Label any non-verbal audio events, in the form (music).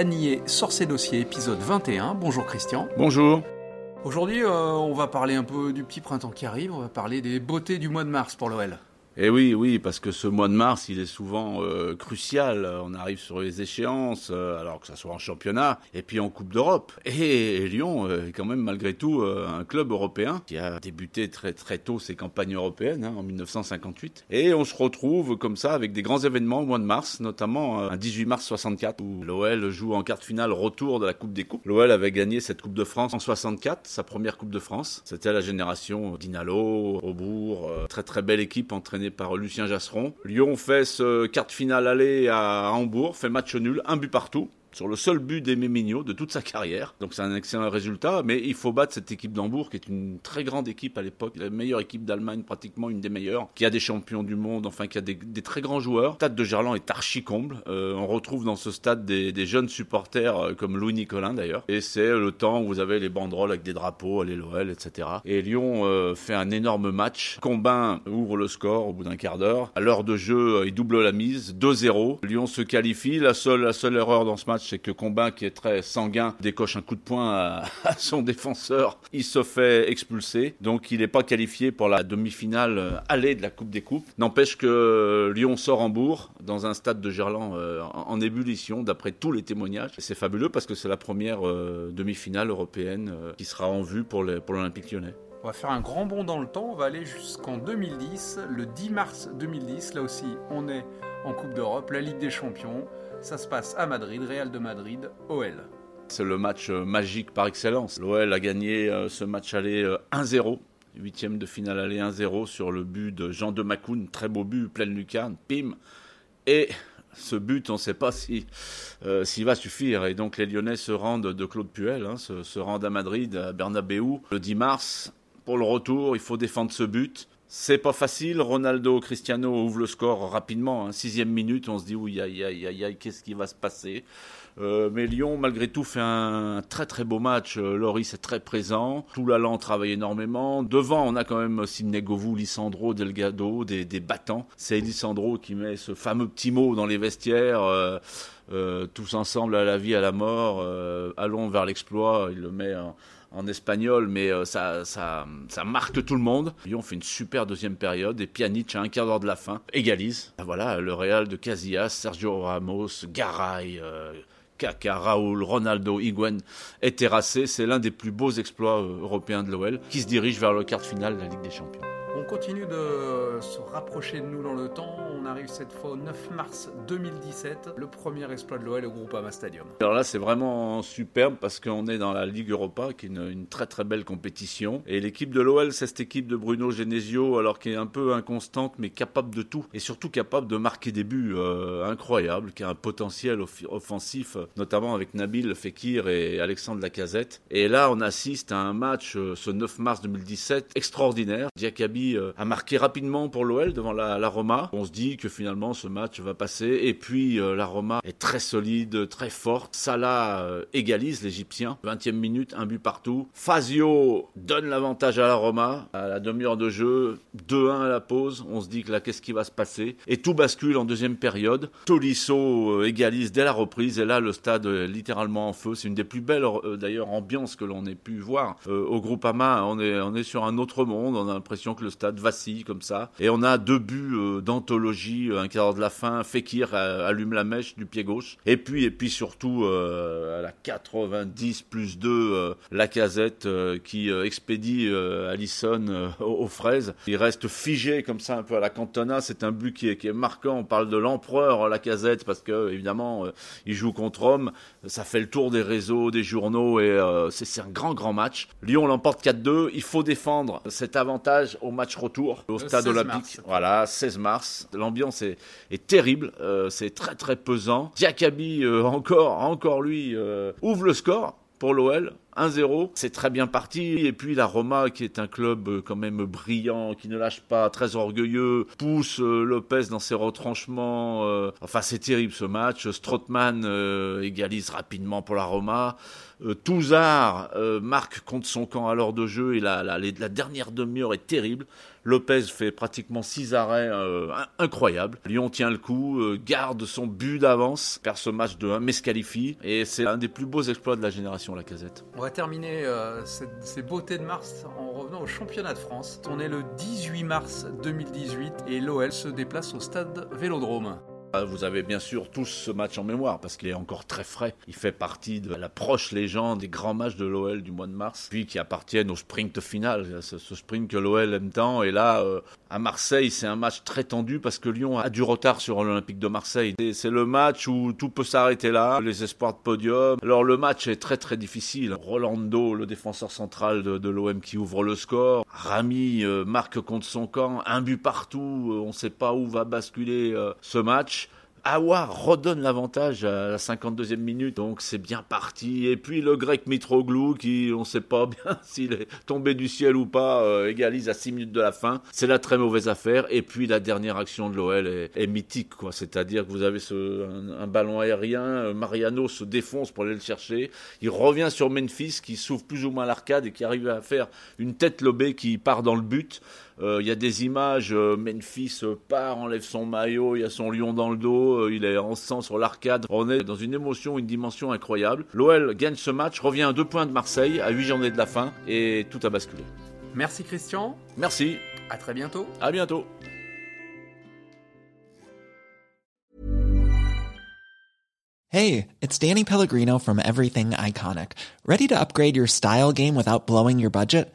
L'Anier sort ses dossiers, épisode 21. Bonjour Christian. Bonjour. Aujourd'hui, euh, on va parler un peu du petit printemps qui arrive, on va parler des beautés du mois de mars pour l'OL. Eh oui, oui, parce que ce mois de mars, il est souvent euh, crucial. On arrive sur les échéances, euh, alors que ça soit en championnat et puis en Coupe d'Europe. Et, Lyon est quand même malgré tout euh, un club européen qui a débuté très très tôt ses campagnes européennes hein, en 1958. Et on se retrouve comme ça avec des grands événements au mois de mars, notamment un 18 mars 64 où l'OL joue en quart de finale retour de la Coupe des Coupes. L'OL avait gagné cette Coupe de France en 64, sa première Coupe de France. C'était la génération d'Inalo, Aubourg, très très belle équipe entraînée par Lucien Jasseron. Lyon fait ce quart de finale aller à Hambourg, fait match nul, un but partout sur le seul but d'Aimé Mignot de toute sa carrière. Donc c'est un excellent résultat, mais il faut battre cette équipe d'Hambourg qui est une très grande équipe à l'époque, la meilleure équipe d'Allemagne, pratiquement une des meilleures, qui a des champions du monde, enfin qui a des, très grands joueurs. Le stade de Gerland est archi comble. Euh, on retrouve dans ce stade des, jeunes supporters euh, comme Louis Nicolin d'ailleurs. Et c'est le temps où vous avez les banderoles avec des drapeaux, les l'OL, etc. Et Lyon euh, fait un énorme match. Combin ouvre le score au bout d'un quart d'heure. À l'heure de jeu, il double la mise, 2-0. Lyon se qualifie. La seule, la seule erreur dans ce match, c'est que Combin, qui est très sanguin, décoche un coup de poing à, (laughs) son défenseur. Il se fait expulser, donc il n'est pas qualifié pour la demi-finale aller de la Coupe des Coupes. N'empêche que Lyon sort en bourg dans un stade de Gerland euh, en ébullition, d'après tous les témoignages. C'est fabuleux parce que c'est la première euh, demi-finale européenne euh, qui sera en vue pour l'Olympique lyonnais. On va faire un grand bond dans le temps, on va aller jusqu'en 2010, le 10 mars 2010, là aussi on est en Coupe d'Europe, la Ligue des Champions. Ça se passe à Madrid, Real de Madrid, OL. C'est le match euh, magique par excellence. L'OL a gagné euh, ce match aller 1-0. Euh, Huitième de finale aller 1-0 sur le but de Jean de Macoun. Très beau but, pleine lucarne, pim. Et ce but, on ne sait pas s'il si, va suffire. Et donc les Lyonnais se rendent de Claude Puel, hein, se, rendent à Madrid, à Bernabeu, le 10 mars. Pour le retour, il faut défendre ce but. C'est pas facile. Ronaldo, Cristiano ouvre le score rapidement. Hein. Sixième minute, on se dit oui, aïe, aïe, aïe, aïe, qu'est-ce qui va se passer? Euh, Mais Lyon, malgré tout, fait un très très beau match. Euh, Loris est très présent. Tout l'allant travaille énormément. Devant, on a quand même Sidney Govou, Lisandro, Delgado, des, battants. C'est Lisandro qui met ce fameux petit mot dans les vestiaires. Euh, tous ensemble à la vie, à la mort. allons vers l'exploit. Il le met en en espagnol, mais euh, ça, ça, ça, marque tout le monde. Lyon fait une super deuxième période et Pjanic, à un quart d'heure de la fin, égalise. Ah, voilà, le Real de Casillas, Sergio Ramos, Garay, euh, Kaka, Raoul, Ronaldo, Higuain est terrassé. C'est l'un des plus beaux exploits euh, européens de l'OL qui se dirige vers le quart de finale de la Ligue des Champions. On continue de se rapprocher de nous dans le temps. On arrive cette fois au 9 mars 2017, le premier exploit de l'OL au Groupama Stadium. Alors là, c'est vraiment superbe parce qu'on est dans la Ligue Europa, qui est une, très très belle compétition. Et l'équipe de l'OL, c'est cette équipe de Bruno Genesio, alors qui est un peu inconstante, mais capable de tout. Et surtout capable de marquer des buts euh, incroyables, qui a un potentiel offensif, notamment avec Nabil Fekir et Alexandre Lacazette. Et là, on assiste à un match, euh, ce 9 mars 2017, extraordinaire. Diakabi euh, a marqué rapidement pour l'OL devant la, Roma. On se dit que finalement ce match va passer. Et puis euh, la Roma est très solide, très forte. Salah euh, égalise l'Égyptien. 20e minute, un but partout. Fazio donne l'avantage à la Roma à la demi-heure de jeu. 2-1 à la pause. On se dit que là, qu'est-ce qui va se passer? Et tout bascule en deuxième période. Tolisso égalise dès la reprise. Et là, le stade est littéralement en feu. C'est une des plus belles d'ailleurs ambiances que l'on ait pu voir au Groupama. On est, on est sur un autre monde. On a l'impression que le stade vacille comme ça. Et on a deux buts d'anthologie, un quart de la fin, Fekir allume la mèche du pied gauche. Et puis, et puis surtout, à la 90 plus 2, la casette qui expédie Allison aux, fraises. Il reste figé comme ça un peu à la Cantona. C'est un but qui est, qui est marquant. On parle de l'empereur, la casette, parce que évidemment, il joue contre Rome. Ça fait le tour des réseaux, des journaux, et c'est un grand, grand match. Lyon l'emporte 4-2. Il faut défendre cet avantage au match retour au stade olympique. Voilà, 16 mars. L'ambiance est, est, terrible. Euh, c'est très, très pesant. Diakabi, euh, encore, encore lui, euh, ouvre le score pour l'OL. 1-0, c'est très bien parti. Et puis la Roma, qui est un club quand même brillant, qui ne lâche pas, très orgueilleux, pousse Lopez dans ses retranchements. enfin, c'est terrible ce match. Strootman égalise rapidement pour la Roma. Euh, Touzard euh, marque contre son camp à l'heure de jeu et la dernière demi-heure est terrible. Lopez fait pratiquement six arrêts euh, incroyables. Lyon tient le coup, garde son but d'avance, perd ce match de 1, mais se qualifie. Et c'est un des plus beaux exploits de la génération, la casette. On va terminer ces beautés de mars en revenant au championnat de France. On est le 18 mars 2018 et l'OL se déplace au stade Vélodrome. Ah, vous avez bien sûr tous ce match en mémoire parce qu'il est encore très frais. Il fait partie de la proche légende des grands matchs de l'OL du mois de mars, puis qui appartiennent au sprint final, ce, sprint que l'OL aime tant. Et là, euh, à Marseille, c'est un match très tendu parce que Lyon a du retard sur l'Olympique de Marseille. C'est le match où tout peut s'arrêter là, les espoirs de podium. Alors le match est très très difficile. Rolando, le défenseur central de, l'OM qui ouvre le score. Rami euh, marque contre son camp, un but partout. Euh, on ne sait pas où va basculer ce match. Awa redonne l'avantage à la 52e minute, donc c'est bien parti. Et puis le grec Mitroglou, qui on sait pas (laughs) bien s'il est tombé du ciel ou pas, euh, égalise à 6 minutes de la fin. C'est la très mauvaise affaire. Et puis la dernière action de l'OL est, mythique. C'est-à-dire que vous avez un, ballon aérien, euh, Mariano se défonce pour aller le chercher. Il revient sur Memphis, qui s'ouvre plus ou moins l'arcade et qui arrive à faire une tête lobée qui part dans le but. Euh, il y a des images, Memphis part, enlève son maillot, il y a son lion dans le dos, euh, il est en sang sur l'arcade. On est dans une émotion, une dimension incroyable. L'OL gagne ce match, revient à deux points de Marseille, à huit journées de la fin, et tout a basculé. Merci Christian. Merci. À très bientôt. À bientôt. Hey, it's Danny Pellegrino from Everything Iconic. Ready to upgrade your style game without blowing your budget?